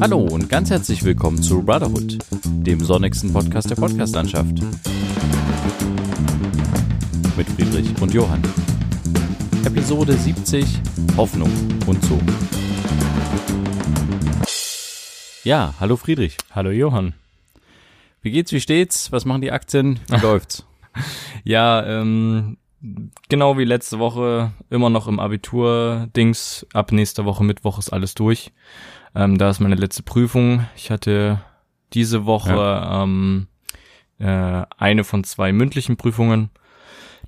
Hallo und ganz herzlich willkommen zu Brotherhood, dem sonnigsten Podcast der Podcastlandschaft. Mit Friedrich und Johann. Episode 70 Hoffnung und so. Ja, hallo Friedrich. Hallo Johann. Wie geht's, wie steht's? Was machen die Aktien? Wie läuft's? ja, ähm, genau wie letzte Woche, immer noch im Abitur-Dings. Ab nächster Woche Mittwoch ist alles durch. Ähm, da ist meine letzte Prüfung. Ich hatte diese Woche ja. ähm, äh, eine von zwei mündlichen Prüfungen.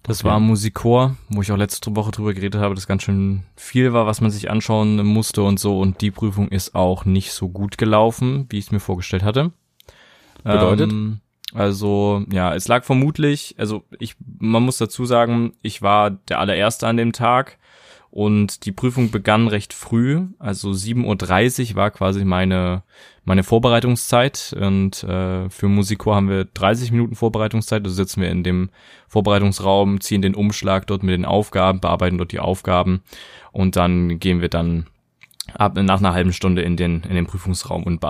Das okay. war Musikchor, wo ich auch letzte Woche drüber geredet habe, das ganz schön viel war, was man sich anschauen musste und so. Und die Prüfung ist auch nicht so gut gelaufen, wie ich es mir vorgestellt hatte. Bedeutet? Ähm, also, ja, es lag vermutlich, also ich, man muss dazu sagen, ich war der allererste an dem Tag und die Prüfung begann recht früh, also 7.30 Uhr war quasi meine, meine Vorbereitungszeit und äh, für Musikchor haben wir 30 Minuten Vorbereitungszeit, also sitzen wir in dem Vorbereitungsraum, ziehen den Umschlag dort mit den Aufgaben, bearbeiten dort die Aufgaben und dann gehen wir dann ab nach einer halben Stunde in den in den Prüfungsraum und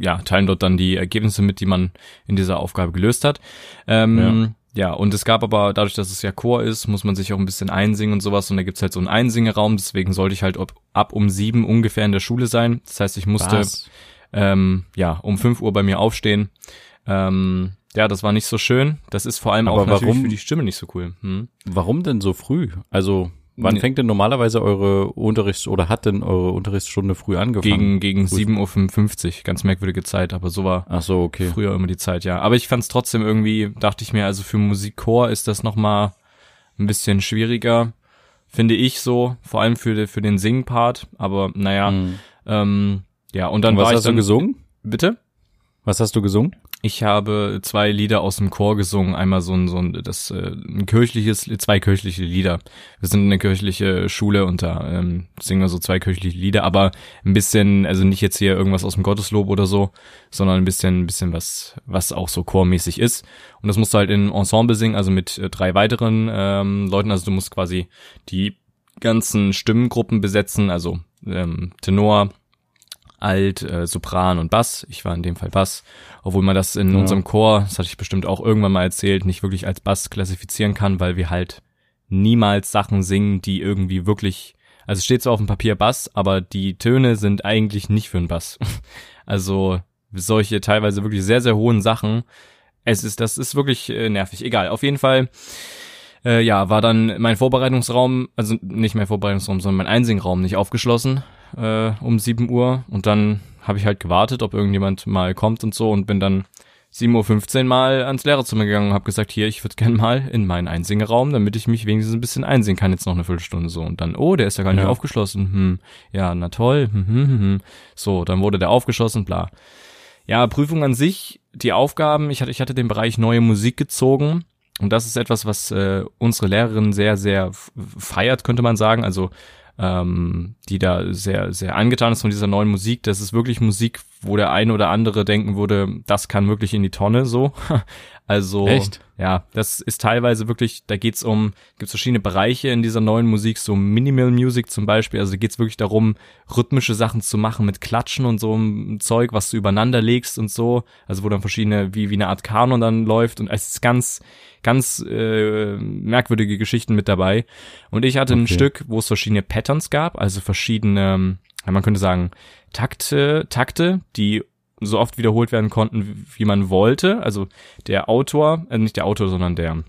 ja teilen dort dann die Ergebnisse mit, die man in dieser Aufgabe gelöst hat. Ähm, ja. Ja, und es gab aber, dadurch, dass es ja Chor ist, muss man sich auch ein bisschen einsingen und sowas. Und da gibt's halt so einen Einsingeraum, deswegen sollte ich halt ob, ab um sieben ungefähr in der Schule sein. Das heißt, ich musste ähm, ja um fünf Uhr bei mir aufstehen. Ähm, ja, das war nicht so schön. Das ist vor allem aber auch warum, natürlich für die Stimme nicht so cool. Hm? Warum denn so früh? Also Wann fängt denn normalerweise eure Unterrichts- oder hat denn eure Unterrichtsstunde früh angefangen? Gegen, gegen 7.55 Uhr, ganz merkwürdige Zeit, aber so war Ach so, okay. früher immer die Zeit, ja. Aber ich fand es trotzdem irgendwie, dachte ich mir, also für Musikchor ist das nochmal ein bisschen schwieriger, finde ich so, vor allem für, für den Singpart, aber naja, mhm. ähm, ja, und dann und was war hast ich dann, du gesungen? Bitte? Was hast du gesungen? Ich habe zwei Lieder aus dem Chor gesungen. Einmal so ein, so ein, das, äh, ein kirchliches, zwei kirchliche Lieder. Wir sind eine kirchliche Schule und da ähm, singen wir so zwei kirchliche Lieder, aber ein bisschen, also nicht jetzt hier irgendwas aus dem Gotteslob oder so, sondern ein bisschen, ein bisschen was, was auch so chormäßig ist. Und das musst du halt in Ensemble singen, also mit äh, drei weiteren ähm, Leuten. Also du musst quasi die ganzen Stimmengruppen besetzen, also ähm, Tenor, Alt, äh, Sopran und Bass. Ich war in dem Fall Bass, obwohl man das in ja. unserem Chor, das hatte ich bestimmt auch irgendwann mal erzählt, nicht wirklich als Bass klassifizieren kann, weil wir halt niemals Sachen singen, die irgendwie wirklich, also es steht zwar auf dem Papier Bass, aber die Töne sind eigentlich nicht für einen Bass. also solche teilweise wirklich sehr, sehr hohen Sachen. Es ist, das ist wirklich äh, nervig. Egal, auf jeden Fall äh, ja, war dann mein Vorbereitungsraum, also nicht mein Vorbereitungsraum, sondern mein Einsingraum nicht aufgeschlossen äh, um 7 Uhr und dann habe ich halt gewartet, ob irgendjemand mal kommt und so und bin dann 7.15 Uhr mal ans Lehrerzimmer gegangen und habe gesagt, hier, ich würde gerne mal in meinen Einsingeraum, damit ich mich wenigstens ein bisschen einsingen kann, jetzt noch eine Viertelstunde so. Und dann, oh, der ist ja gar nicht ja. aufgeschlossen. Hm, ja, na toll. Hm, hm, hm, hm. So, dann wurde der aufgeschlossen, bla. Ja, Prüfung an sich, die Aufgaben, ich hatte, ich hatte den Bereich neue Musik gezogen. Und das ist etwas, was äh, unsere Lehrerin sehr, sehr feiert, könnte man sagen. Also ähm, die da sehr, sehr angetan ist von dieser neuen Musik. Das ist wirklich Musik, wo der eine oder andere denken würde, das kann wirklich in die Tonne so. Also Echt? ja, das ist teilweise wirklich, da geht's um, gibt's verschiedene Bereiche in dieser neuen Musik, so Minimal Music zum Beispiel. Also geht's wirklich darum, rhythmische Sachen zu machen mit Klatschen und so ein Zeug, was du übereinander legst und so. Also wo dann verschiedene, wie, wie eine Art Kanon dann läuft und es ist ganz, ganz äh, merkwürdige Geschichten mit dabei. Und ich hatte okay. ein Stück, wo es verschiedene Patterns gab, also verschiedene, man könnte sagen, Takte, Takte, die so oft wiederholt werden konnten, wie man wollte. Also der Autor, äh, nicht der Autor, sondern der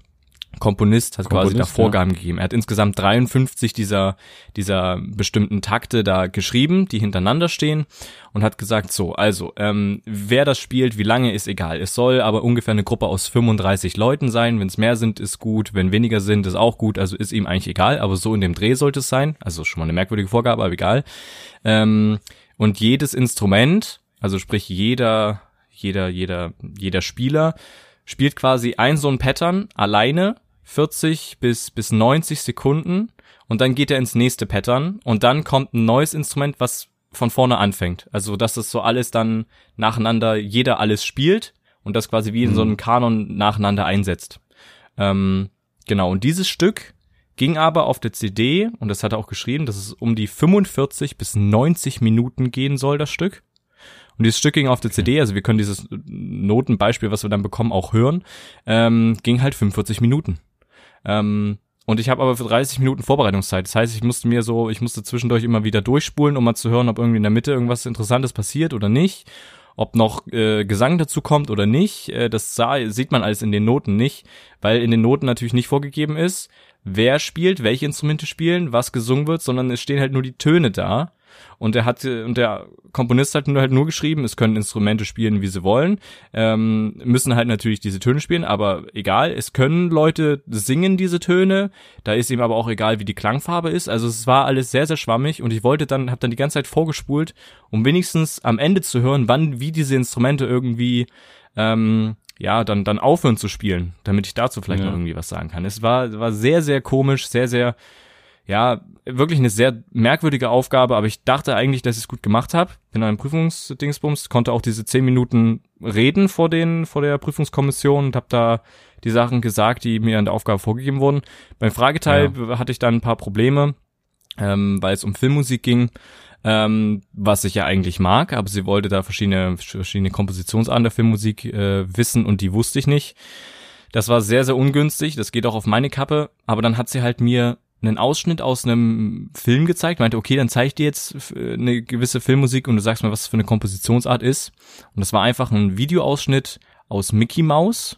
Komponist hat Komponist, quasi da Vorgaben ja. gegeben. Er hat insgesamt 53 dieser, dieser bestimmten Takte da geschrieben, die hintereinander stehen und hat gesagt, so, also, ähm, wer das spielt, wie lange, ist egal. Es soll aber ungefähr eine Gruppe aus 35 Leuten sein. Wenn es mehr sind, ist gut. Wenn weniger sind, ist auch gut. Also ist ihm eigentlich egal. Aber so in dem Dreh sollte es sein. Also schon mal eine merkwürdige Vorgabe, aber egal. Ähm, und jedes Instrument also sprich jeder, jeder, jeder, jeder Spieler spielt quasi ein so ein Pattern alleine 40 bis, bis 90 Sekunden und dann geht er ins nächste Pattern und dann kommt ein neues Instrument, was von vorne anfängt. Also, dass es so alles dann nacheinander jeder alles spielt und das quasi wie in mhm. so einem Kanon nacheinander einsetzt. Ähm, genau, und dieses Stück ging aber auf der CD, und das hat er auch geschrieben, dass es um die 45 bis 90 Minuten gehen soll, das Stück. Und dieses Stück ging auf der CD, also wir können dieses Notenbeispiel, was wir dann bekommen, auch hören, ähm, ging halt 45 Minuten. Ähm, und ich habe aber für 30 Minuten Vorbereitungszeit. Das heißt, ich musste mir so, ich musste zwischendurch immer wieder durchspulen, um mal zu hören, ob irgendwie in der Mitte irgendwas Interessantes passiert oder nicht. Ob noch äh, Gesang dazu kommt oder nicht, äh, das sah, sieht man alles in den Noten nicht, weil in den Noten natürlich nicht vorgegeben ist, wer spielt, welche Instrumente spielen, was gesungen wird, sondern es stehen halt nur die Töne da. Und er hat und der Komponist hat nur halt nur geschrieben, es können Instrumente spielen, wie sie wollen, ähm, müssen halt natürlich diese Töne spielen, aber egal, es können Leute singen diese Töne, da ist ihm aber auch egal, wie die Klangfarbe ist. Also es war alles sehr sehr schwammig und ich wollte dann habe dann die ganze Zeit vorgespult, um wenigstens am Ende zu hören, wann wie diese Instrumente irgendwie ähm, ja, dann, dann aufhören zu spielen, damit ich dazu vielleicht ja. noch irgendwie was sagen kann. Es war, war sehr, sehr komisch, sehr, sehr ja, wirklich eine sehr merkwürdige Aufgabe, aber ich dachte eigentlich, dass ich es gut gemacht habe. Bin einem Prüfungsdingsbums, konnte auch diese zehn Minuten reden vor den, vor der Prüfungskommission und habe da die Sachen gesagt, die mir an der Aufgabe vorgegeben wurden. Beim Frageteil ja. hatte ich dann ein paar Probleme, ähm, weil es um Filmmusik ging, ähm, was ich ja eigentlich mag, aber sie wollte da verschiedene, verschiedene Kompositionsarten der Filmmusik äh, wissen und die wusste ich nicht. Das war sehr, sehr ungünstig, das geht auch auf meine Kappe, aber dann hat sie halt mir einen Ausschnitt aus einem Film gezeigt, meinte, okay, dann zeige ich dir jetzt eine gewisse Filmmusik und du sagst mal, was das für eine Kompositionsart ist. Und das war einfach ein Videoausschnitt aus Mickey Mouse,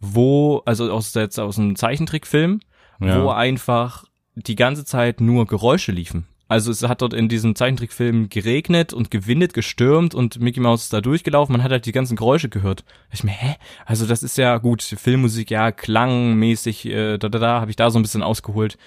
wo, also aus, jetzt aus einem Zeichentrickfilm, ja. wo einfach die ganze Zeit nur Geräusche liefen. Also es hat dort in diesem Zeichentrickfilm geregnet und gewindet, gestürmt und Mickey Mouse ist da durchgelaufen. Man hat halt die ganzen Geräusche gehört. Ich mir, hä? Also das ist ja gut, Filmmusik, ja, klangmäßig, äh, da, da, da, habe ich da so ein bisschen ausgeholt.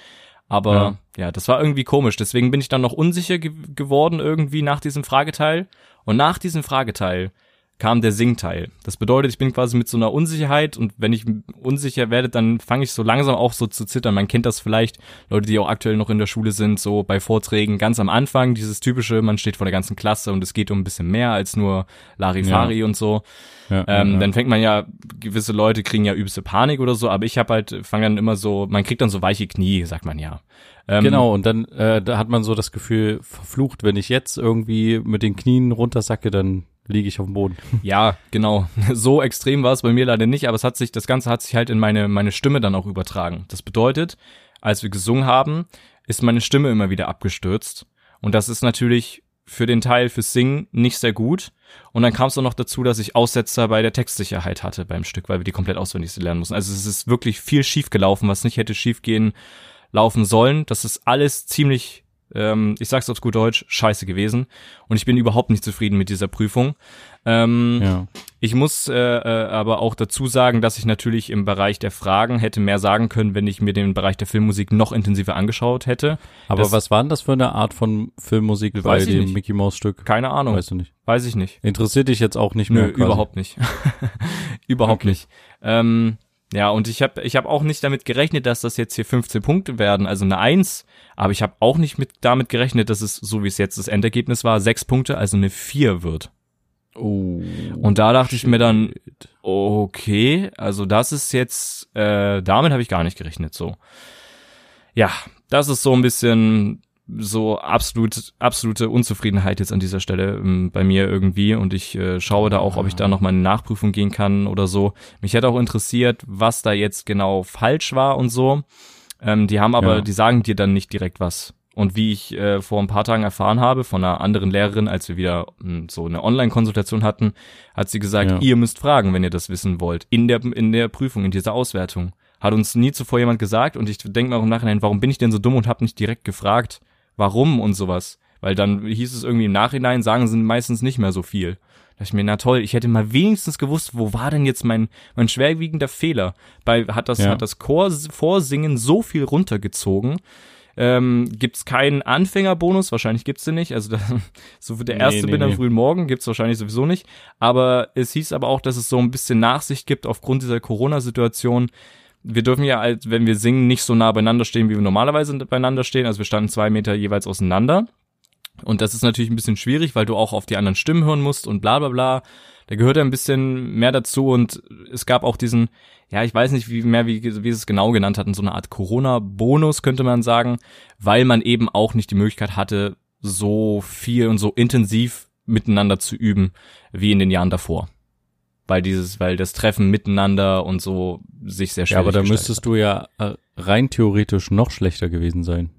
Aber ja. ja. das war irgendwie komisch. Deswegen bin ich dann noch unsicher ge geworden irgendwie nach diesem Frageteil. Und nach diesem Frageteil kam der Singteil. Das bedeutet, ich bin quasi mit so einer Unsicherheit und wenn ich unsicher werde, dann fange ich so langsam auch so zu zittern. Man kennt das vielleicht, Leute, die auch aktuell noch in der Schule sind, so bei Vorträgen ganz am Anfang, dieses typische, man steht vor der ganzen Klasse und es geht um ein bisschen mehr als nur Larifari ja. und so. Ja, ähm, ja, Dann fängt man ja, gewisse Leute kriegen ja übelste Panik oder so, aber ich habe halt, fange dann immer so, man kriegt dann so weiche Knie, sagt man ja. Ähm, genau, und dann äh, da hat man so das Gefühl, verflucht, wenn ich jetzt irgendwie mit den Knien runtersacke, dann liege ich auf dem Boden. Ja, genau. So extrem war es bei mir leider nicht, aber es hat sich, das Ganze hat sich halt in meine, meine Stimme dann auch übertragen. Das bedeutet, als wir gesungen haben, ist meine Stimme immer wieder abgestürzt. Und das ist natürlich für den Teil fürs Singen nicht sehr gut. Und dann kam es auch noch dazu, dass ich Aussetzer bei der Textsicherheit hatte beim Stück, weil wir die komplett auswendig lernen mussten. Also es ist wirklich viel schief gelaufen, was nicht hätte schief gehen laufen sollen. Das ist alles ziemlich ähm, ich sag's auf gut Deutsch, scheiße gewesen. Und ich bin überhaupt nicht zufrieden mit dieser Prüfung. Ähm, ja. Ich muss äh, äh, aber auch dazu sagen, dass ich natürlich im Bereich der Fragen hätte mehr sagen können, wenn ich mir den Bereich der Filmmusik noch intensiver angeschaut hätte. Aber das, was war denn das für eine Art von Filmmusik bei dem nicht. Mickey Mouse Stück? Keine Ahnung. Weißt du nicht? Weiß ich nicht. Interessiert dich jetzt auch nicht mehr? Nö, überhaupt nicht. überhaupt okay. nicht. Ähm, ja, und ich habe ich hab auch nicht damit gerechnet, dass das jetzt hier 15 Punkte werden, also eine 1. Aber ich habe auch nicht mit damit gerechnet, dass es, so wie es jetzt das Endergebnis war, 6 Punkte, also eine 4 wird. Oh. Und da dachte shit. ich mir dann, okay, also das ist jetzt, äh, damit habe ich gar nicht gerechnet, so. Ja, das ist so ein bisschen so absolut, absolute Unzufriedenheit jetzt an dieser Stelle ähm, bei mir irgendwie und ich äh, schaue da auch, ob ich da noch mal eine Nachprüfung gehen kann oder so. Mich hätte auch interessiert, was da jetzt genau falsch war und so. Ähm, die haben aber, ja. die sagen dir dann nicht direkt was. Und wie ich äh, vor ein paar Tagen erfahren habe von einer anderen Lehrerin, als wir wieder mh, hm, so eine Online-Konsultation hatten, hat sie gesagt, ja. ihr müsst fragen, wenn ihr das wissen wollt, in der, in der Prüfung, in dieser Auswertung. Hat uns nie zuvor jemand gesagt und ich denke mir auch im Nachhinein, warum bin ich denn so dumm und habe nicht direkt gefragt, warum und sowas. Weil dann hieß es irgendwie im Nachhinein, sagen sie meistens nicht mehr so viel. Da ich mir, na toll, ich hätte mal wenigstens gewusst, wo war denn jetzt mein, mein schwerwiegender Fehler? Bei, hat das, ja. hat das Chor Vorsingen so viel runtergezogen? Ähm, gibt's keinen Anfängerbonus? Wahrscheinlich gibt's den nicht. Also das, so der erste nee, nee, bin am nee. frühen Morgen gibt's wahrscheinlich sowieso nicht. Aber es hieß aber auch, dass es so ein bisschen Nachsicht gibt aufgrund dieser Corona-Situation, wir dürfen ja, als, wenn wir singen, nicht so nah beieinander stehen, wie wir normalerweise beieinander stehen. Also wir standen zwei Meter jeweils auseinander. Und das ist natürlich ein bisschen schwierig, weil du auch auf die anderen Stimmen hören musst und bla bla bla. Da gehört ja ein bisschen mehr dazu und es gab auch diesen, ja, ich weiß nicht, wie mehr, wie, wie es genau genannt hatten, so eine Art Corona-Bonus, könnte man sagen, weil man eben auch nicht die Möglichkeit hatte, so viel und so intensiv miteinander zu üben wie in den Jahren davor. Weil dieses, weil das Treffen miteinander und so sich sehr schwer Ja, aber da müsstest du ja äh, rein theoretisch noch schlechter gewesen sein,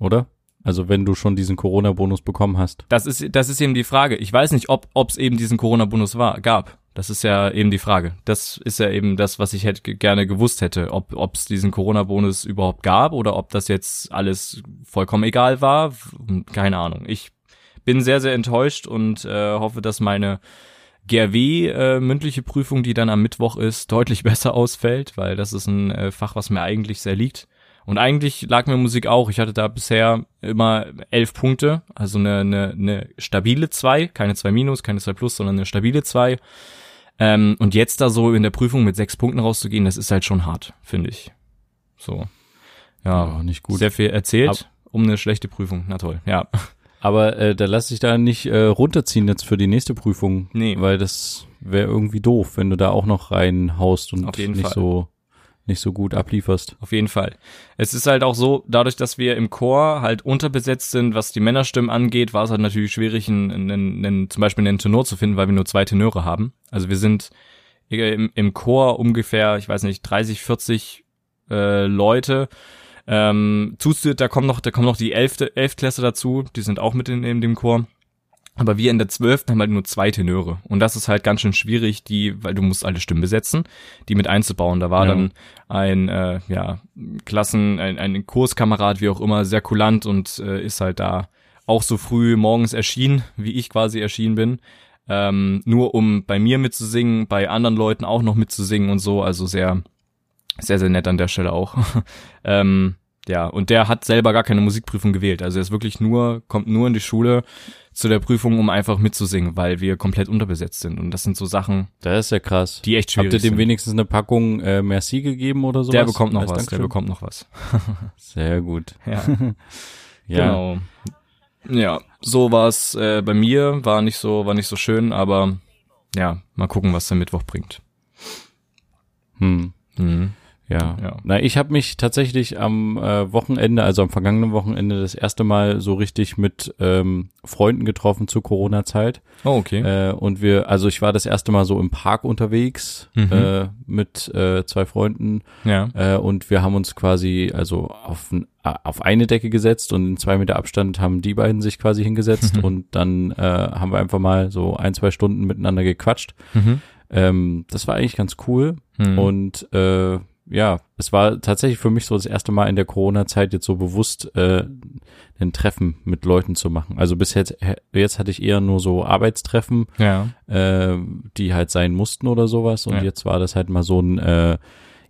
oder? Also wenn du schon diesen Corona-Bonus bekommen hast. Das ist, das ist eben die Frage. Ich weiß nicht, ob es eben diesen Corona-Bonus war, gab. Das ist ja eben die Frage. Das ist ja eben das, was ich hätte gerne gewusst hätte, ob es diesen Corona-Bonus überhaupt gab oder ob das jetzt alles vollkommen egal war. Keine Ahnung. Ich bin sehr, sehr enttäuscht und äh, hoffe, dass meine GRW äh, mündliche Prüfung, die dann am Mittwoch ist, deutlich besser ausfällt, weil das ist ein äh, Fach, was mir eigentlich sehr liegt. Und eigentlich lag mir Musik auch. Ich hatte da bisher immer elf Punkte, also eine, eine, eine stabile zwei, keine zwei Minus, keine zwei Plus, sondern eine stabile zwei. Ähm, und jetzt da so in der Prüfung mit sechs Punkten rauszugehen, das ist halt schon hart, finde ich. So. Ja, Ja, nicht gut. Sehr viel erzählt Ab- um eine schlechte Prüfung. Na toll, ja. Aber äh, da lass dich da nicht äh, runterziehen jetzt für die nächste Prüfung. Nee. Weil das wäre irgendwie doof, wenn du da auch noch reinhaust und nicht Fall. so nicht so gut ablieferst. Auf jeden Fall. Es ist halt auch so, dadurch, dass wir im Chor halt unterbesetzt sind, was die Männerstimmen angeht, war es halt natürlich schwierig, einen, einen, einen, zum Beispiel einen Tenor zu finden, weil wir nur zwei Tenöre haben. Also wir sind im, im Chor ungefähr, ich weiß nicht, 30, 40 äh, Leute. Ähm, zusätzlich, da kommen noch, da kommen noch die elfte, Elftklässler dazu, die sind auch mit in, in dem Chor. Aber wir in der zwölften haben halt nur zwei Tenöre. Und das ist halt ganz schön schwierig, die, weil du musst alle Stimmen besetzen, die mit einzubauen. Da war Ja. dann ein, äh, ja, Klassen, ein, ein Kurskamerad, wie auch immer, sehr kulant und äh, ist halt da auch so früh morgens erschienen, wie ich quasi erschienen bin. Ähm, nur um bei mir mitzusingen, bei anderen Leuten auch noch mitzusingen und so. Also sehr, sehr, sehr nett an der Stelle auch. ähm, ja, und der hat selber gar keine Musikprüfung gewählt. Also er ist wirklich nur, kommt nur in die Schule zu der Prüfung, um einfach mitzusingen, weil wir komplett unterbesetzt sind. Und das sind so Sachen, Das ist ja krass. die echt schwierig Habt ihr dem sind. wenigstens eine Packung äh, Merci gegeben oder sowas? Der bekommt noch Als was, der Dankeschön? bekommt noch was. Sehr gut. Ja, Ja. genau. Ja, so war's äh, bei mir, war nicht so, war nicht so schön, aber ja, mal gucken, was der Mittwoch bringt. Hm. Mhm. Ja. Ja. Na, ich habe mich tatsächlich am äh, Wochenende, also am vergangenen Wochenende, das erste Mal so richtig mit ähm, Freunden getroffen zur Corona-Zeit. Oh, okay. Äh, und wir, also ich war das erste Mal so im Park unterwegs Mhm. äh, mit äh, zwei Freunden ja. äh, und wir haben uns quasi also auf, äh, auf eine Decke gesetzt und in zwei Meter Abstand haben die beiden sich quasi hingesetzt und dann äh, haben wir einfach mal so ein, zwei Stunden miteinander gequatscht. Mhm. Ähm, das war eigentlich ganz cool. Mhm. Und äh, ja, es war tatsächlich für mich so das erste Mal in der Corona-Zeit jetzt so bewusst äh, ein Treffen mit Leuten zu machen. Also bis jetzt, jetzt hatte ich eher nur so Arbeitstreffen, ja. äh, die halt sein mussten oder sowas. Und Ja. jetzt war das halt mal so ein äh,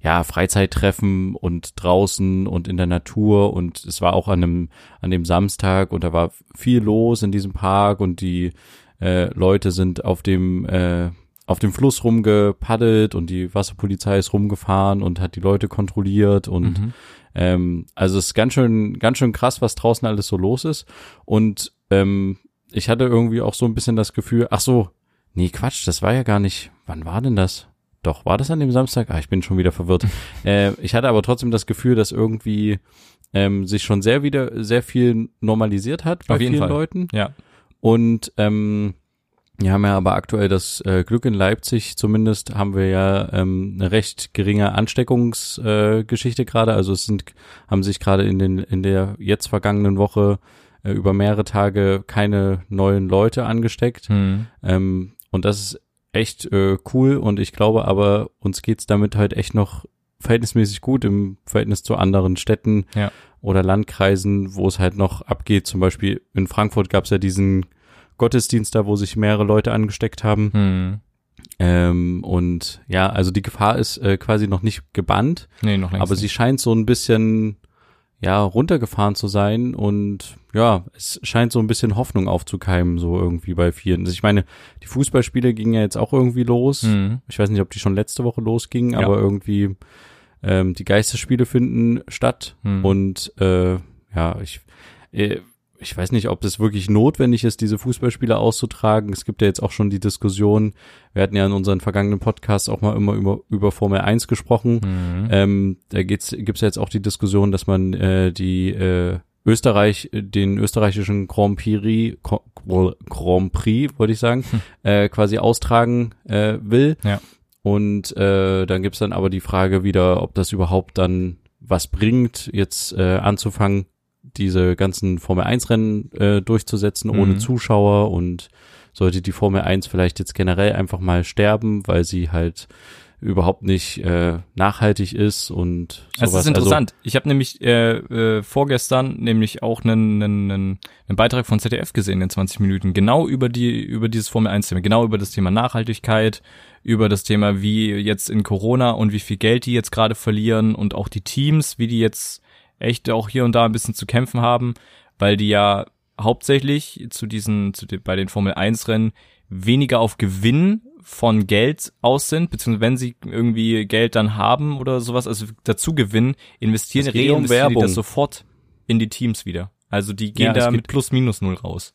ja, Freizeittreffen und draußen und in der Natur und es war auch an einem, an dem Samstag und da war viel los in diesem Park und die äh, Leute sind auf dem äh, auf dem Fluss rumgepaddelt und die Wasserpolizei ist rumgefahren und hat die Leute kontrolliert und Mhm. ähm, also es ist ganz schön, ganz schön krass, was draußen alles so los ist. Und ähm, ich hatte irgendwie auch so ein bisschen das Gefühl, ach so, nee, Quatsch, das war ja gar nicht. Wann war denn das? Doch, war das an dem Samstag? Ah, ich bin schon wieder verwirrt. äh, ich hatte aber trotzdem das Gefühl, dass irgendwie ähm, sich schon sehr wieder sehr viel normalisiert hat bei vielen Fall. Leuten. Ja. Und ähm, wir haben ja aber aktuell das äh, Glück in Leipzig, zumindest haben wir ja ähm, eine recht geringe Ansteckungsgeschichte äh, gerade. Also es sind, haben sich gerade in den in der jetzt vergangenen Woche äh, über mehrere Tage keine neuen Leute angesteckt. Mhm. Ähm, und das ist echt äh, cool und ich glaube aber, uns geht's damit halt echt noch verhältnismäßig gut im Verhältnis zu anderen Städten Ja. oder Landkreisen, wo es halt noch abgeht. Zum Beispiel in Frankfurt gab's ja diesen Gottesdienst da, wo sich mehrere Leute angesteckt haben. Mhm. Ähm, und ja, also die Gefahr ist äh, quasi noch nicht gebannt, Nee, noch längst aber sie nicht. scheint so ein bisschen ja runtergefahren zu sein und ja, es scheint so ein bisschen Hoffnung aufzukeimen, so irgendwie bei vielen. Also ich meine, die Fußballspiele gingen ja jetzt auch irgendwie los. Mhm. Ich weiß nicht, ob die schon letzte Woche losgingen, Ja. aber irgendwie ähm, die Geisterspiele finden statt Mhm. und äh, ja, ich äh, ich weiß nicht, ob es wirklich notwendig ist, diese Fußballspiele auszutragen. Es gibt ja jetzt auch schon die Diskussion, wir hatten ja in unseren vergangenen Podcasts auch mal immer über, über Formel 1 gesprochen. Mhm. Ähm, da geht's, gibt's ja jetzt auch die Diskussion, dass man äh, die äh, Österreich, den österreichischen Grand Prix, Grand Prix, wollte ich sagen, hm. äh, quasi austragen äh, will. Ja. Und äh, dann gibt's dann aber die Frage wieder, ob das überhaupt dann was bringt, jetzt äh, anzufangen, diese ganzen Formel 1 Rennen äh, durchzusetzen ohne mhm. Zuschauer und sollte die Formel 1 vielleicht jetzt generell einfach mal sterben, weil sie halt überhaupt nicht äh, nachhaltig ist und sowas. Das ist interessant. Also, ich habe nämlich äh, äh, vorgestern nämlich auch einen, einen, einen, einen Beitrag von ZDF gesehen in 20 Minuten, genau über die über dieses Formel 1 Thema, genau über das Thema Nachhaltigkeit, über das Thema wie jetzt in Corona und wie viel Geld die jetzt gerade verlieren und auch die Teams, wie die jetzt echt auch hier und da ein bisschen zu kämpfen haben, weil die ja hauptsächlich zu diesen zu den, bei den Formel 1 Rennen weniger auf Gewinn von Geld aus sind, beziehungsweise wenn sie irgendwie Geld dann haben oder sowas, also dazu gewinnen, investieren, reinvestieren um das sofort in die Teams wieder. Also die gehen ja, da mit plus minus null raus.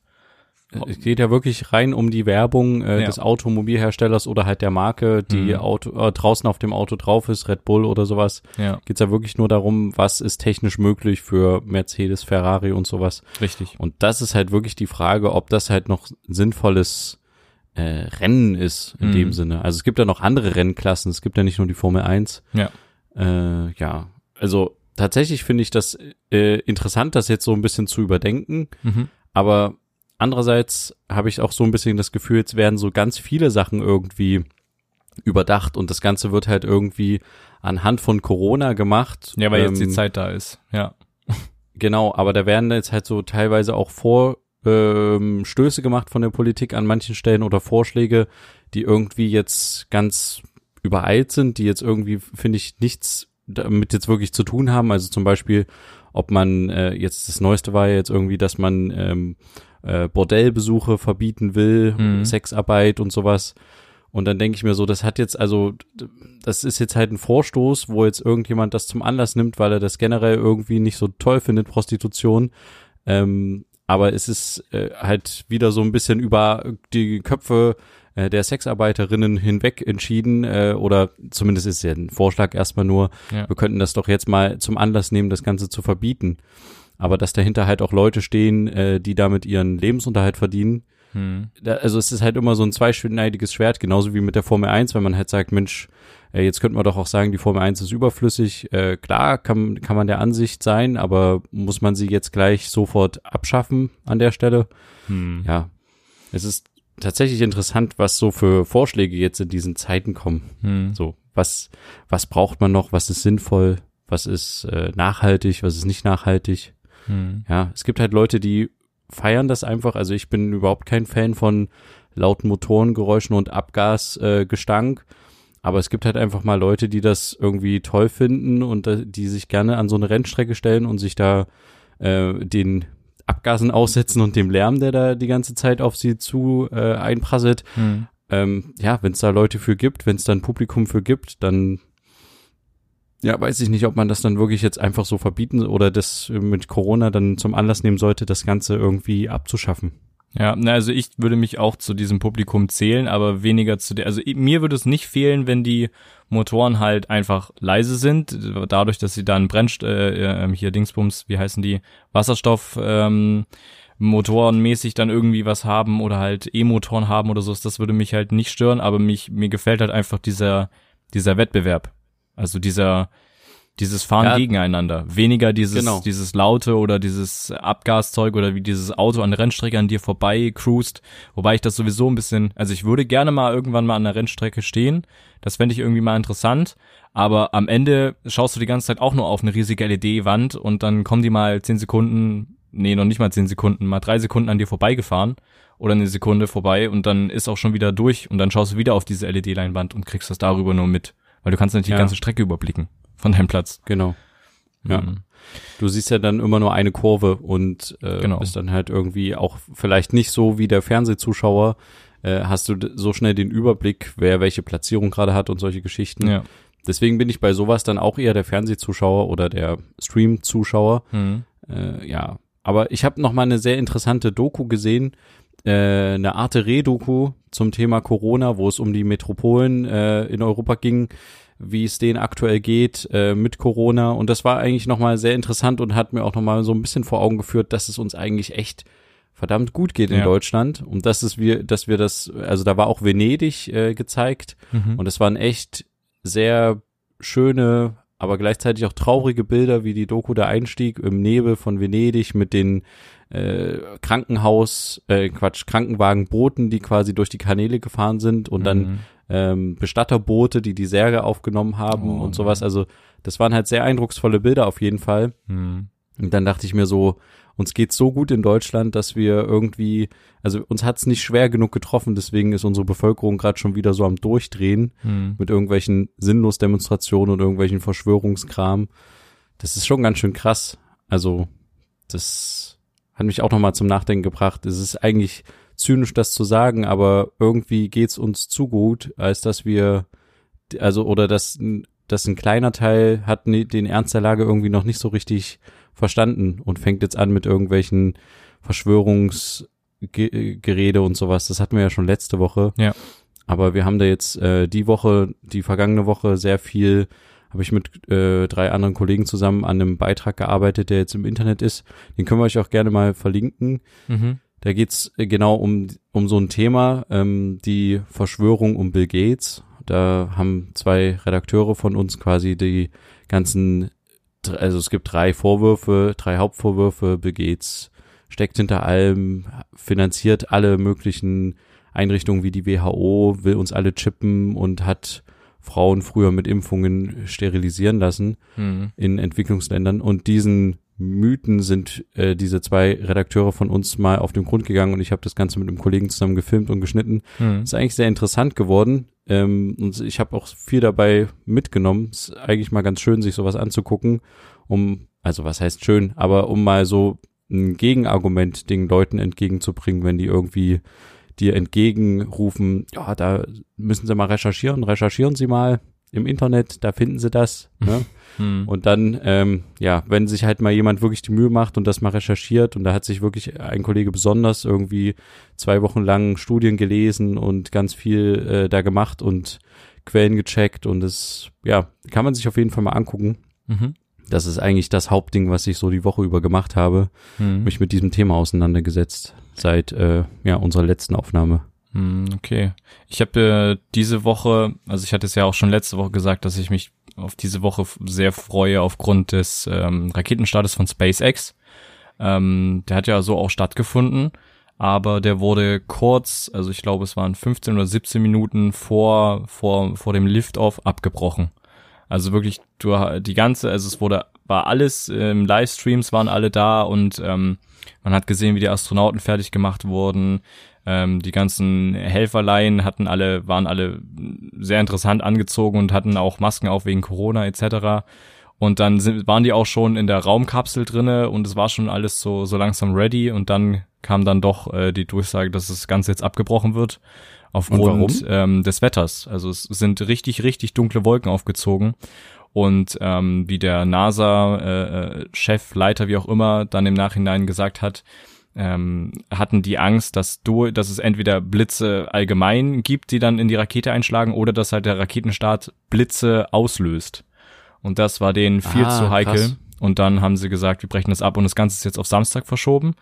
Es geht ja wirklich rein um die Werbung äh, ja. des Automobilherstellers oder halt der Marke, die mhm. Auto, äh, draußen auf dem Auto drauf ist, Red Bull oder sowas. Ja. Geht's ja wirklich nur darum, was ist technisch möglich für Mercedes, Ferrari und sowas. Richtig. Und das ist halt wirklich die Frage, ob das halt noch sinnvolles äh, Rennen ist in mhm. dem Sinne. Also es gibt ja noch andere Rennklassen, es gibt ja nicht nur die Formel 1. Ja. Äh, ja, also tatsächlich finde ich das äh, interessant, das jetzt so ein bisschen zu überdenken. Mhm. Aber andererseits habe ich auch so ein bisschen das Gefühl, jetzt werden so ganz viele Sachen irgendwie überdacht und das Ganze wird halt irgendwie anhand von Corona gemacht. Ja, weil ähm, jetzt die ähm, Zeit da ist, ja. Genau, aber da werden jetzt halt so teilweise auch vor ähm, gemacht von der Politik an manchen Stellen oder Vorschläge, die irgendwie jetzt ganz übereilt sind, die jetzt irgendwie, finde ich, nichts damit jetzt wirklich zu tun haben. Also zum Beispiel, ob man äh, jetzt das Neueste war ja jetzt irgendwie, dass man ähm, äh, Bordellbesuche verbieten will, mhm. Sexarbeit und sowas. Und dann denke ich mir so, das hat jetzt, also, das ist jetzt halt ein Vorstoß, wo jetzt irgendjemand das zum Anlass nimmt, weil er das generell irgendwie nicht so toll findet, Prostitution. Ähm, aber es ist äh, halt wieder so ein bisschen über die Köpfe äh, der Sexarbeiterinnen hinweg entschieden äh, oder zumindest ist ja ein Vorschlag erstmal nur, ja. wir könnten das doch jetzt mal zum Anlass nehmen, das Ganze zu verbieten. Aber dass dahinter halt auch Leute stehen, äh, die damit ihren Lebensunterhalt verdienen. Hm. Da, also es ist halt immer so ein zweischneidiges Schwert, genauso wie mit der Formel 1, wenn man halt sagt, Mensch, äh, jetzt könnte man doch auch sagen, die Formel 1 ist überflüssig. Äh, klar, kann, kann man der Ansicht sein, aber muss man sie jetzt gleich sofort abschaffen an der Stelle? Hm. Ja, es ist tatsächlich interessant, was so für Vorschläge jetzt in diesen Zeiten kommen. Hm. So, was, was braucht man noch? Was ist sinnvoll? Was ist äh, nachhaltig? Was ist nicht nachhaltig? Hm. Ja, es gibt halt Leute, die feiern das einfach. Also ich bin überhaupt kein Fan von lauten Motorengeräuschen und Abgasgestank. Äh, aber es gibt halt einfach mal Leute, die das irgendwie toll finden und äh, die sich gerne an so eine Rennstrecke stellen und sich da äh, den Abgasen aussetzen und dem Lärm, der da die ganze Zeit auf sie zu äh, einprasselt. Hm. Ähm, ja, wenn es da Leute für gibt, wenn es da ein Publikum für gibt, dann ja, weiß ich nicht, ob man das dann wirklich jetzt einfach so verbieten oder das mit Corona dann zum Anlass nehmen sollte, das Ganze irgendwie abzuschaffen. Ja, na, also ich würde mich auch zu diesem Publikum zählen, aber weniger zu der, also mir würde es nicht fehlen, wenn die Motoren halt einfach leise sind, dadurch, dass sie dann Brennst, äh, äh, hier Dingsbums, wie heißen die, Wasserstoff, ähm, Motorenmäßig dann irgendwie was haben oder halt E-Motoren haben oder so, das würde mich halt nicht stören, aber mich, mir gefällt halt einfach dieser, dieser Wettbewerb. Also dieser, dieses Fahren ja. gegeneinander. Weniger dieses, genau. dieses laute oder dieses Abgaszeug oder wie dieses Auto an der Rennstrecke an dir vorbei cruist. Wobei ich das sowieso ein bisschen, also ich würde gerne mal irgendwann mal an der Rennstrecke stehen. Das fände ich irgendwie mal interessant. Aber am Ende schaust du die ganze Zeit auch nur auf eine riesige LED-Wand und dann kommen die mal zehn Sekunden, nee, noch nicht mal zehn Sekunden, mal drei Sekunden an dir vorbeigefahren oder eine Sekunde vorbei und dann ist auch schon wieder durch und dann schaust du wieder auf diese LED-Leinwand und kriegst das darüber nur mit. Weil du kannst nicht ja. die ganze Strecke überblicken von deinem Platz. Genau. Ja. Mhm. Du siehst ja dann immer nur eine Kurve und äh, genau. bist dann halt irgendwie auch vielleicht nicht so wie der Fernsehzuschauer, äh, hast du so schnell den Überblick, wer welche Platzierung gerade hat und solche Geschichten. Ja. Deswegen bin ich bei sowas dann auch eher der Fernsehzuschauer oder der Stream-Zuschauer. Mhm. Äh, ja, aber ich habe noch mal eine sehr interessante Doku gesehen, äh, eine Arte Re-Doku zum Thema Corona, wo es um die Metropolen äh, in Europa ging wie es denen aktuell geht äh, mit Corona. Und das war eigentlich nochmal sehr interessant und hat mir auch nochmal so ein bisschen vor Augen geführt, dass es uns eigentlich echt verdammt gut geht in Ja. Deutschland und dass es wir, dass wir das, also da war auch Venedig äh, gezeigt Mhm. und es waren echt sehr schöne, aber gleichzeitig auch traurige Bilder, wie die Doku der Einstieg im Nebel von Venedig mit den äh, Krankenhaus, äh, Quatsch, Krankenwagenbooten, die quasi durch die Kanäle gefahren sind und dann Mhm. ähm, Bestatterboote, die die Särge aufgenommen haben Oh, und sowas. Also das waren halt sehr eindrucksvolle Bilder auf jeden Fall. Mhm. Und dann dachte ich mir so, uns geht's so gut in Deutschland, dass wir irgendwie, also uns hat's nicht schwer genug getroffen, deswegen ist unsere Bevölkerung gerade schon wieder so am Durchdrehen Mhm. mit irgendwelchen sinnlos Demonstrationen und irgendwelchen Verschwörungskram. Das ist schon ganz schön krass. Also das hat mich auch nochmal zum Nachdenken gebracht. Es ist eigentlich zynisch, das zu sagen, aber irgendwie geht's uns zu gut, als dass wir, also oder dass, dass ein kleiner Teil hat den Ernst der Lage irgendwie noch nicht so richtig verstanden und fängt jetzt an mit irgendwelchen Verschwörungsgerede und sowas. Das hatten wir ja schon letzte Woche. Ja. Aber wir haben da jetzt äh, die Woche, die vergangene Woche sehr viel, habe ich mit äh, drei anderen Kollegen zusammen an einem Beitrag gearbeitet, der jetzt im Internet ist. Den können wir euch auch gerne mal verlinken. Mhm. Da geht's äh, genau um, um so ein Thema, ähm, die Verschwörung um Bill Gates. Da haben zwei Redakteure von uns quasi die ganzen, also es gibt drei Vorwürfe, drei Hauptvorwürfe. Bill Gates steckt hinter allem, finanziert alle möglichen Einrichtungen wie die WHO, will uns alle chippen und hat Frauen früher mit Impfungen sterilisieren lassen Mhm. in Entwicklungsländern und diesen Mythen sind äh, diese zwei Redakteure von uns mal auf den Grund gegangen und ich habe das Ganze mit einem Kollegen zusammen gefilmt und geschnitten. Mhm. Ist eigentlich sehr interessant geworden ähm, und ich habe auch viel dabei mitgenommen. Ist eigentlich mal ganz schön, sich sowas anzugucken, um, also was heißt schön, aber um mal so ein Gegenargument den Leuten entgegenzubringen, wenn die irgendwie dir entgegenrufen, ja, da müssen sie mal recherchieren, recherchieren sie mal im Internet, da finden sie das. Ne? Mhm. Und dann, ähm, ja, wenn sich halt mal jemand wirklich die Mühe macht und das mal recherchiert und da hat sich wirklich ein Kollege besonders irgendwie zwei Wochen lang Studien gelesen und ganz viel äh, da gemacht und Quellen gecheckt und das, ja, kann man sich auf jeden Fall mal angucken. Mhm. Das ist eigentlich das Hauptding, was ich so die Woche über gemacht habe, Mhm. mich mit diesem Thema auseinandergesetzt seit äh, ja unserer letzten Aufnahme. Hm, Okay. Ich habe äh, diese Woche, also ich hatte es ja auch schon letzte Woche gesagt, dass ich mich auf diese Woche sehr freue aufgrund des ähm, Raketenstartes von SpaceX. Ähm, der hat ja so auch stattgefunden, aber der wurde kurz, also ich glaube es waren 15 oder 17 Minuten vor vor vor dem Liftoff abgebrochen. Also wirklich, du die ganze, also es wurde war alles ähm, Livestreams waren alle da und ähm, man hat gesehen, wie die Astronauten fertig gemacht wurden. Ähm, die ganzen Helferlein hatten alle, waren alle sehr interessant angezogen und hatten auch Masken auf wegen Corona etc. Und dann sind, waren die auch schon in der Raumkapsel drinne und es war schon alles so, so langsam ready und dann kam dann doch äh, die Durchsage, dass das Ganze jetzt abgebrochen wird aufgrund ähm, des Wetters. Also es sind richtig, richtig dunkle Wolken aufgezogen und ähm, wie der NASA-Chef, Leiter, wie auch immer, dann im Nachhinein gesagt hat, ähm, hatten die Angst, dass du, dass es entweder Blitze allgemein gibt, die dann in die Rakete einschlagen, oder dass halt der Raketenstart Blitze auslöst. Und das war denen viel Ah, zu heikel. krass. Und dann haben sie gesagt, wir brechen das ab und das Ganze ist jetzt auf Samstag verschoben.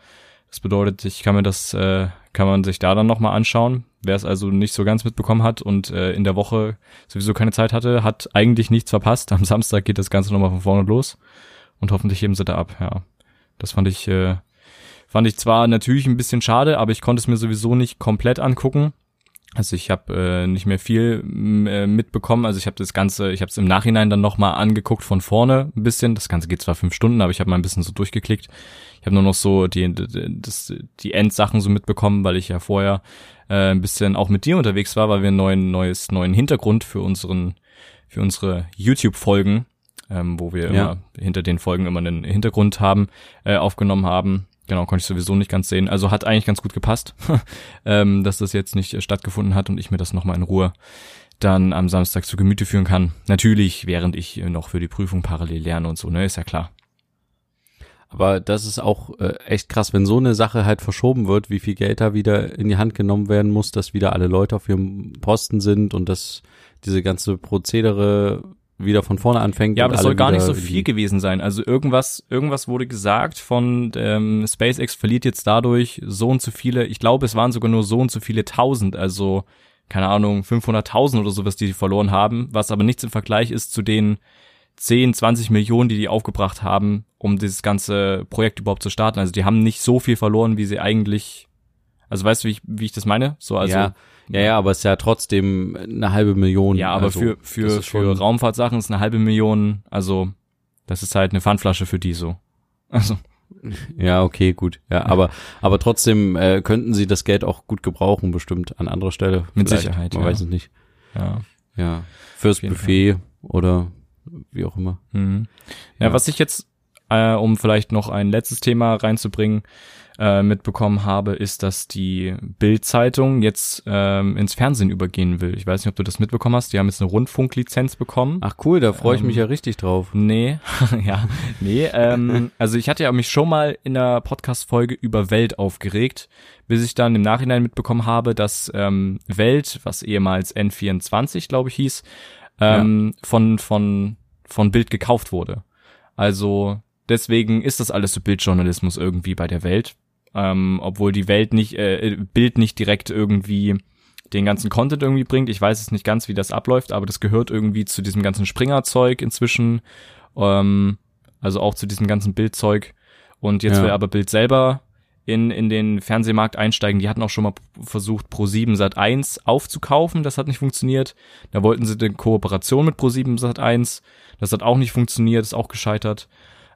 Das bedeutet, ich kann mir das, äh, kann man sich da dann nochmal anschauen. Wer es also nicht so ganz mitbekommen hat und äh, in der Woche sowieso keine Zeit hatte, hat eigentlich nichts verpasst. Am Samstag geht das Ganze nochmal von vorne los und hoffentlich heben sie da ab, ja. Das fand ich, äh, fand ich zwar natürlich ein bisschen schade, aber ich konnte es mir sowieso nicht komplett angucken. Also ich habe äh, nicht mehr viel äh, mitbekommen. Also ich habe das Ganze, ich habe es im Nachhinein dann nochmal angeguckt von vorne ein bisschen. Das Ganze geht zwar fünf Stunden, aber ich habe mal ein bisschen so durchgeklickt. Ich habe nur noch so die, die, das, die Endsachen so mitbekommen, weil ich ja vorher äh, ein bisschen auch mit dir unterwegs war, weil wir einen neuen, neues, neuen Hintergrund für unseren, für unsere YouTube-Folgen, ähm, wo wir Ja. immer hinter den Folgen immer einen Hintergrund haben, äh, aufgenommen haben. Genau, konnte ich sowieso nicht ganz sehen. Also hat eigentlich ganz gut gepasst, ähm, dass das jetzt nicht äh, stattgefunden hat und ich mir das nochmal in Ruhe dann am Samstag zu Gemüte führen kann. Natürlich, während ich äh, noch für die Prüfung parallel lerne und so, ne, ist ja klar. aber das ist auch äh, echt krass, wenn so eine Sache halt verschoben wird, wie viel Geld da wieder in die Hand genommen werden muss, dass wieder alle Leute auf ihrem Posten sind und dass diese ganze Prozedere wieder von vorne anfängt. Ja, aber es alle soll gar nicht so viel gewesen sein. Also irgendwas, irgendwas wurde gesagt von ähm, SpaceX verliert jetzt dadurch so und so viele, ich glaube, es waren sogar nur so und so viele tausend, also keine Ahnung, 500.000 oder sowas, die die verloren haben, was aber nichts im Vergleich ist zu den 10, 20 Millionen, die die aufgebracht haben, um dieses ganze Projekt überhaupt zu starten. Also die haben nicht so viel verloren, wie sie eigentlich, also weißt du, wie ich, wie ich das meine? So, also, ja, ja, ja, aber es ist ja trotzdem eine halbe Million. Ja, aber also, für, für, für Raumfahrtsachen ist eine halbe Million, also das ist halt eine Pfandflasche für die so. Also, Ja, okay, gut. Ja, aber aber trotzdem äh, könnten sie das Geld auch gut gebrauchen, bestimmt an anderer Stelle. Mit Vielleicht. Sicherheit, Man ja. weiß es nicht. ja. Ja, fürs Buffet oder wie auch immer. Mhm. Ja, Ja. was ich jetzt, äh, um vielleicht noch ein letztes Thema reinzubringen, äh, mitbekommen habe, ist, dass die Bild-Zeitung jetzt ähm, ins Fernsehen übergehen will. Ich weiß nicht, ob du das mitbekommen hast. Die haben jetzt eine Rundfunklizenz bekommen. Ach cool, da freue ich Ähm, mich ja richtig drauf. Nee, ja, nee, ähm, also ich hatte ja mich schon mal in der Podcast-Folge über Welt aufgeregt, bis ich dann im Nachhinein mitbekommen habe, dass ähm, Welt, was ehemals N24, glaube ich, hieß, ähm, von, von, von Bild gekauft wurde. Also deswegen ist das alles so Bildjournalismus irgendwie bei der Welt, ähm, obwohl die Welt nicht, äh, Bild nicht direkt irgendwie den ganzen Content irgendwie bringt. Ich weiß es nicht ganz, wie das abläuft, aber das gehört irgendwie zu diesem ganzen Springer-Zeug inzwischen, ähm, also auch zu diesem ganzen Bildzeug. Und jetzt Ja. will aber Bild selber in, in den Fernsehmarkt einsteigen. Die hatten auch schon mal versucht, Pro7 Sat 1 aufzukaufen. Das hat nicht funktioniert. Da wollten sie eine Kooperation mit Pro7 Sat 1. Das hat auch nicht funktioniert, ist auch gescheitert.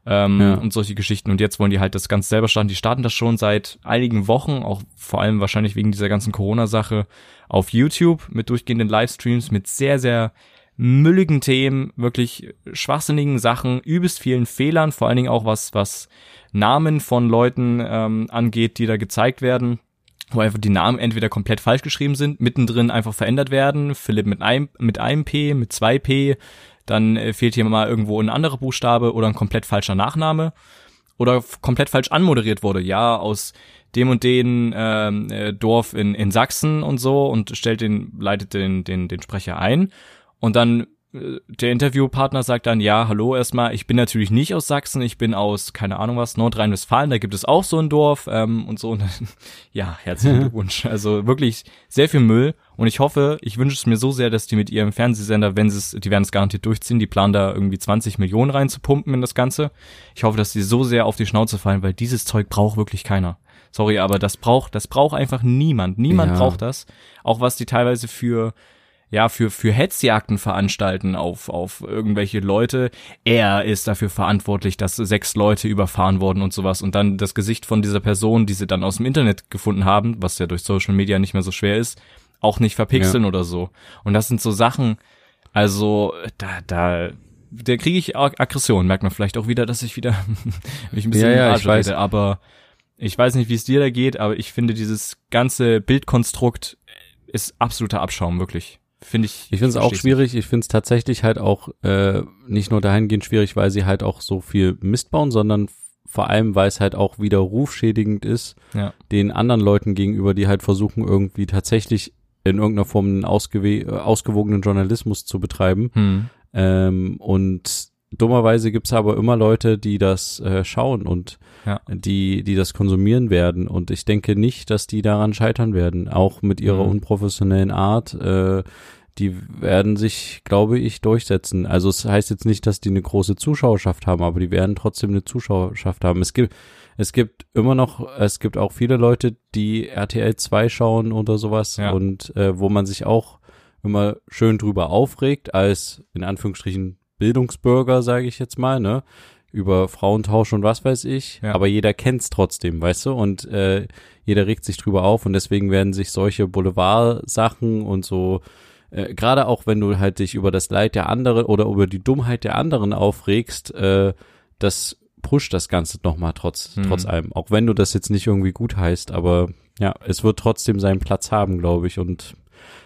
Ähm, Ja. Und solche Geschichten. Und jetzt wollen die halt das ganz selber starten. Die starten das schon seit einigen Wochen, auch vor allem wahrscheinlich wegen dieser ganzen Corona-Sache auf YouTube mit durchgehenden Livestreams, mit sehr, sehr mülligen Themen, wirklich schwachsinnigen Sachen, übelst vielen Fehlern, vor allen Dingen auch was, was Namen von Leuten ähm, angeht, die da gezeigt werden, wo einfach die Namen entweder komplett falsch geschrieben sind, mittendrin einfach verändert werden, Philipp mit einem, mit einem P, mit zwei P, dann äh, fehlt hier mal irgendwo ein anderer Buchstabe oder ein komplett falscher Nachname oder komplett falsch anmoderiert wurde, ja, aus dem und den ähm, äh, Dorf in, in Sachsen und so und stellt den, leitet den, den, den Sprecher ein. Und dann der Interviewpartner sagt dann, ja, hallo erstmal, ich bin natürlich nicht aus Sachsen, ich bin aus, keine Ahnung was, Nordrhein-Westfalen, da gibt es auch so ein Dorf ähm, und so. Und dann, ja, herzlichen Glückwunsch. Also wirklich sehr viel Müll. Und ich hoffe, ich wünsche es mir so sehr, dass die mit ihrem Fernsehsender, wenn sie es, die werden es garantiert durchziehen, die planen da irgendwie 20 Millionen reinzupumpen in das Ganze. Ich hoffe, dass die so sehr auf die Schnauze fallen, weil dieses Zeug braucht wirklich keiner. Sorry, aber das braucht, das braucht einfach niemand. Niemand Ja. braucht das. Auch was die teilweise für ja, für, für Hetzjagden veranstalten auf, auf irgendwelche Leute. Er ist dafür verantwortlich, dass sechs Leute überfahren wurden und sowas. Und dann das Gesicht von dieser Person, die sie dann aus dem Internet gefunden haben, was ja durch Social Media nicht mehr so schwer ist, auch nicht verpixeln oder so. Und das sind so Sachen, also da, da, da kriege ich Ag- Aggression, merkt man vielleicht auch wieder, dass ich wieder mich ein bisschen Ja, ja, ich weiß. rede, aber ich weiß nicht, wie es dir da geht, aber ich finde dieses ganze Bildkonstrukt ist absoluter Abschaum, wirklich. Finde ich. Ich finde es auch schwierig. Ich finde es tatsächlich halt auch äh, nicht nur dahingehend schwierig, weil sie halt auch so viel Mist bauen, sondern vor allem, weil es halt auch wieder rufschädigend ist, Ja. den anderen Leuten gegenüber, die halt versuchen, irgendwie tatsächlich in irgendeiner Form einen ausgewogenen Journalismus zu betreiben. Hm. Ähm, und dummerweise gibt's aber immer Leute, die das äh, schauen und Ja. die, die das konsumieren werden. Und ich denke nicht, dass die daran scheitern werden, auch mit ihrer Mhm. unprofessionellen Art. Äh, die werden sich, glaube ich, durchsetzen. Also es heißt jetzt nicht, dass die eine große Zuschauerschaft haben, aber die werden trotzdem eine Zuschauerschaft haben. Es gibt, es gibt immer noch, es gibt auch viele Leute, die RTL 2 schauen oder sowas Ja. und äh, wo man sich auch immer schön drüber aufregt, als in Anführungsstrichen Bildungsbürger, sage ich jetzt mal, ne? Über Frauentausch und was weiß ich. Ja. Aber jeder kennt's trotzdem, weißt du? Und äh, jeder regt sich drüber auf und deswegen werden sich solche Boulevard-Sachen und so, äh, gerade auch wenn du halt dich über das Leid der anderen oder über die Dummheit der anderen aufregst, äh, das pusht das Ganze nochmal trotz, Mhm. trotz allem. Auch wenn du das jetzt nicht irgendwie gut heißt, aber ja, es wird trotzdem seinen Platz haben, glaube ich. Und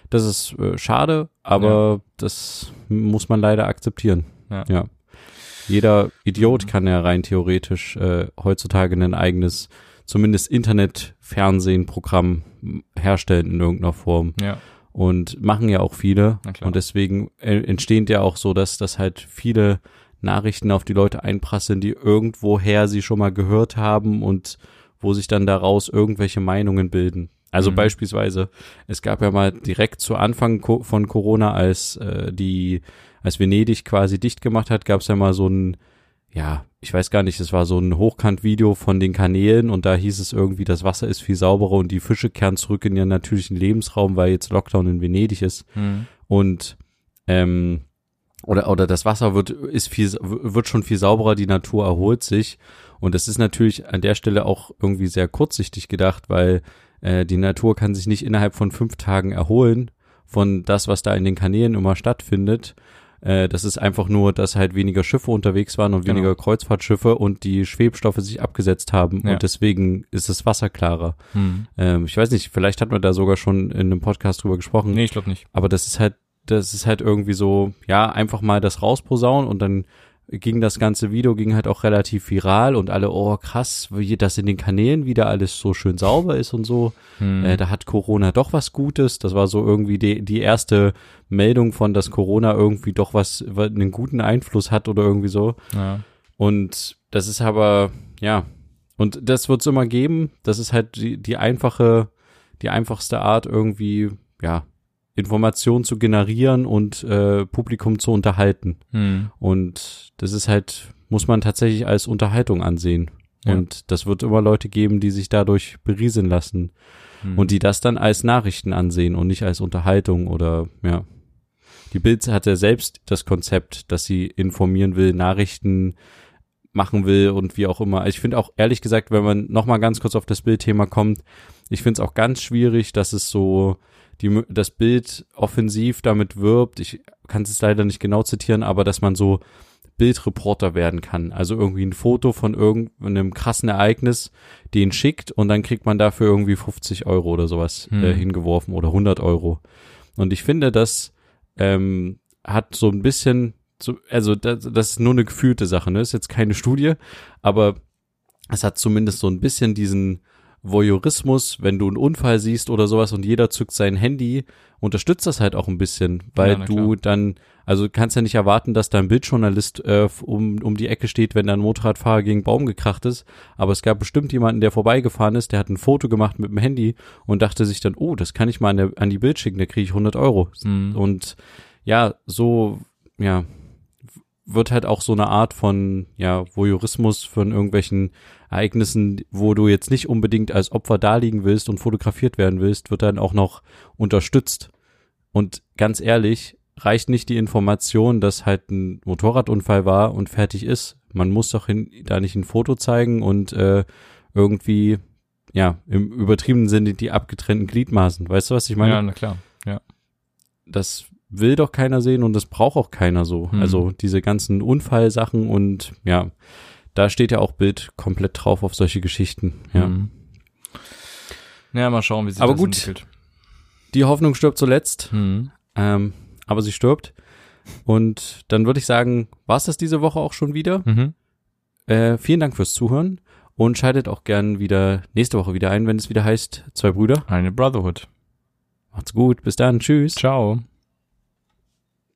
das ist äh, schade, aber das muss man leider akzeptieren. Ja. ja. Jeder Idiot Mhm. kann ja rein theoretisch äh, heutzutage ein eigenes, zumindest Internet-Fernsehen-Programm herstellen in irgendeiner Form. Ja. Und machen ja auch viele. Und deswegen äh, entsteht ja auch so, dass das halt viele Nachrichten auf die Leute einprasseln, die irgendwoher sie schon mal gehört haben und wo sich dann daraus irgendwelche Meinungen bilden. Also Mhm. beispielsweise, es gab ja mal direkt zu Anfang von Corona, als äh, die, als Venedig quasi dicht gemacht hat, gab es ja mal so ein, ja, ich weiß gar nicht, es war so ein Hochkant-Video von den Kanälen und da hieß es irgendwie, das Wasser ist viel sauberer und die Fische kehren zurück in ihren natürlichen Lebensraum, weil jetzt Lockdown in Venedig ist Mhm. und ähm, oder oder das Wasser wird ist viel wird schon viel sauberer, die Natur erholt sich und das ist natürlich an der Stelle auch irgendwie sehr kurzsichtig gedacht, weil äh, die Natur kann sich nicht innerhalb von fünf Tagen erholen von das, was da in den Kanälen immer stattfindet. Äh, das ist einfach nur, dass halt weniger Schiffe unterwegs waren und Genau. weniger Kreuzfahrtschiffe und die Schwebstoffe sich abgesetzt haben Ja. und deswegen ist das Wasser klarer. Mhm. Ähm, ich weiß nicht, vielleicht hat man da sogar schon in einem Podcast drüber gesprochen. Nee, ich glaube nicht. Aber das ist halt, das ist halt irgendwie so, ja, einfach mal das rausposaunen und dann ging das ganze Video, ging halt auch relativ viral und alle, oh krass, wie das in den Kanälen wieder alles so schön sauber ist und so. Mhm. Äh, da hat Corona doch was Gutes. Das war so irgendwie die, die erste Meldung von, dass Corona irgendwie doch was, was einen guten Einfluss hat oder irgendwie so. ja. Und das ist aber, ja, und das wird es immer geben. Das ist halt die, die einfache, die einfachste Art, irgendwie, ja, Informationen zu generieren und äh, Publikum zu unterhalten. Mhm. Und das ist halt, muss man tatsächlich als Unterhaltung ansehen. Ja. Und das wird immer Leute geben, die sich dadurch berieseln lassen Mhm. und die das dann als Nachrichten ansehen und nicht als Unterhaltung oder ja. Die Bild hat ja selbst das Konzept, dass sie informieren will, Nachrichten machen will und wie auch immer. Ich finde auch ehrlich gesagt, wenn man noch mal ganz kurz auf das Bildthema kommt, ich finde es auch ganz schwierig, dass es so die das Bild offensiv damit wirbt. Ich kann es leider nicht genau zitieren, aber dass man so Bildreporter werden kann. Also irgendwie ein Foto von irgendeinem krassen Ereignis, den schickt und dann kriegt man dafür irgendwie 50 Euro oder sowas Hm. äh, hingeworfen oder 100 Euro. Und ich finde, das ähm, hat so ein bisschen, so, also das, das ist nur eine gefühlte Sache, ne? Ist jetzt keine Studie, aber es hat zumindest so ein bisschen diesen Voyeurismus, wenn du einen Unfall siehst oder sowas und jeder zückt sein Handy, unterstützt das halt auch ein bisschen, weil Ja, du dann, also kannst ja nicht erwarten, dass da ein Bildjournalist äh, um, um die Ecke steht, wenn da ein Motorradfahrer gegen einen Baum gekracht ist, aber es gab bestimmt jemanden, der vorbeigefahren ist, der hat ein Foto gemacht mit dem Handy und dachte sich dann, oh, das kann ich mal an, der, an die Bild schicken, da kriege ich 100 Euro. Mhm. Und ja, so, ja, wird halt auch so eine Art von, ja, Voyeurismus von irgendwelchen Ereignissen, wo du jetzt nicht unbedingt als Opfer da liegen willst und fotografiert werden willst, wird dann auch noch unterstützt. Und ganz ehrlich, reicht nicht die Information, dass halt ein Motorradunfall war und fertig ist. Man muss doch hin, da nicht ein Foto zeigen und äh, irgendwie, ja, im übertriebenen Sinne die abgetrennten Gliedmaßen. Weißt du, was ich meine? ja, na klar. das will doch keiner sehen und das braucht auch keiner so. Hm. Also diese ganzen Unfallsachen und ja, da steht ja auch Bild komplett drauf auf solche Geschichten. Ja. Mhm. Ja, mal schauen, wie sich Aber das gut. entwickelt. Die Hoffnung stirbt zuletzt, Mhm. ähm, aber sie stirbt. Und dann würde ich sagen, war's das diese Woche auch schon wieder. Mhm. Äh, vielen Dank fürs Zuhören und schaltet auch gern wieder nächste Woche wieder ein, wenn es wieder heißt Zwei Brüder. Eine Brotherhood. Macht's gut, bis dann, tschüss. Ciao.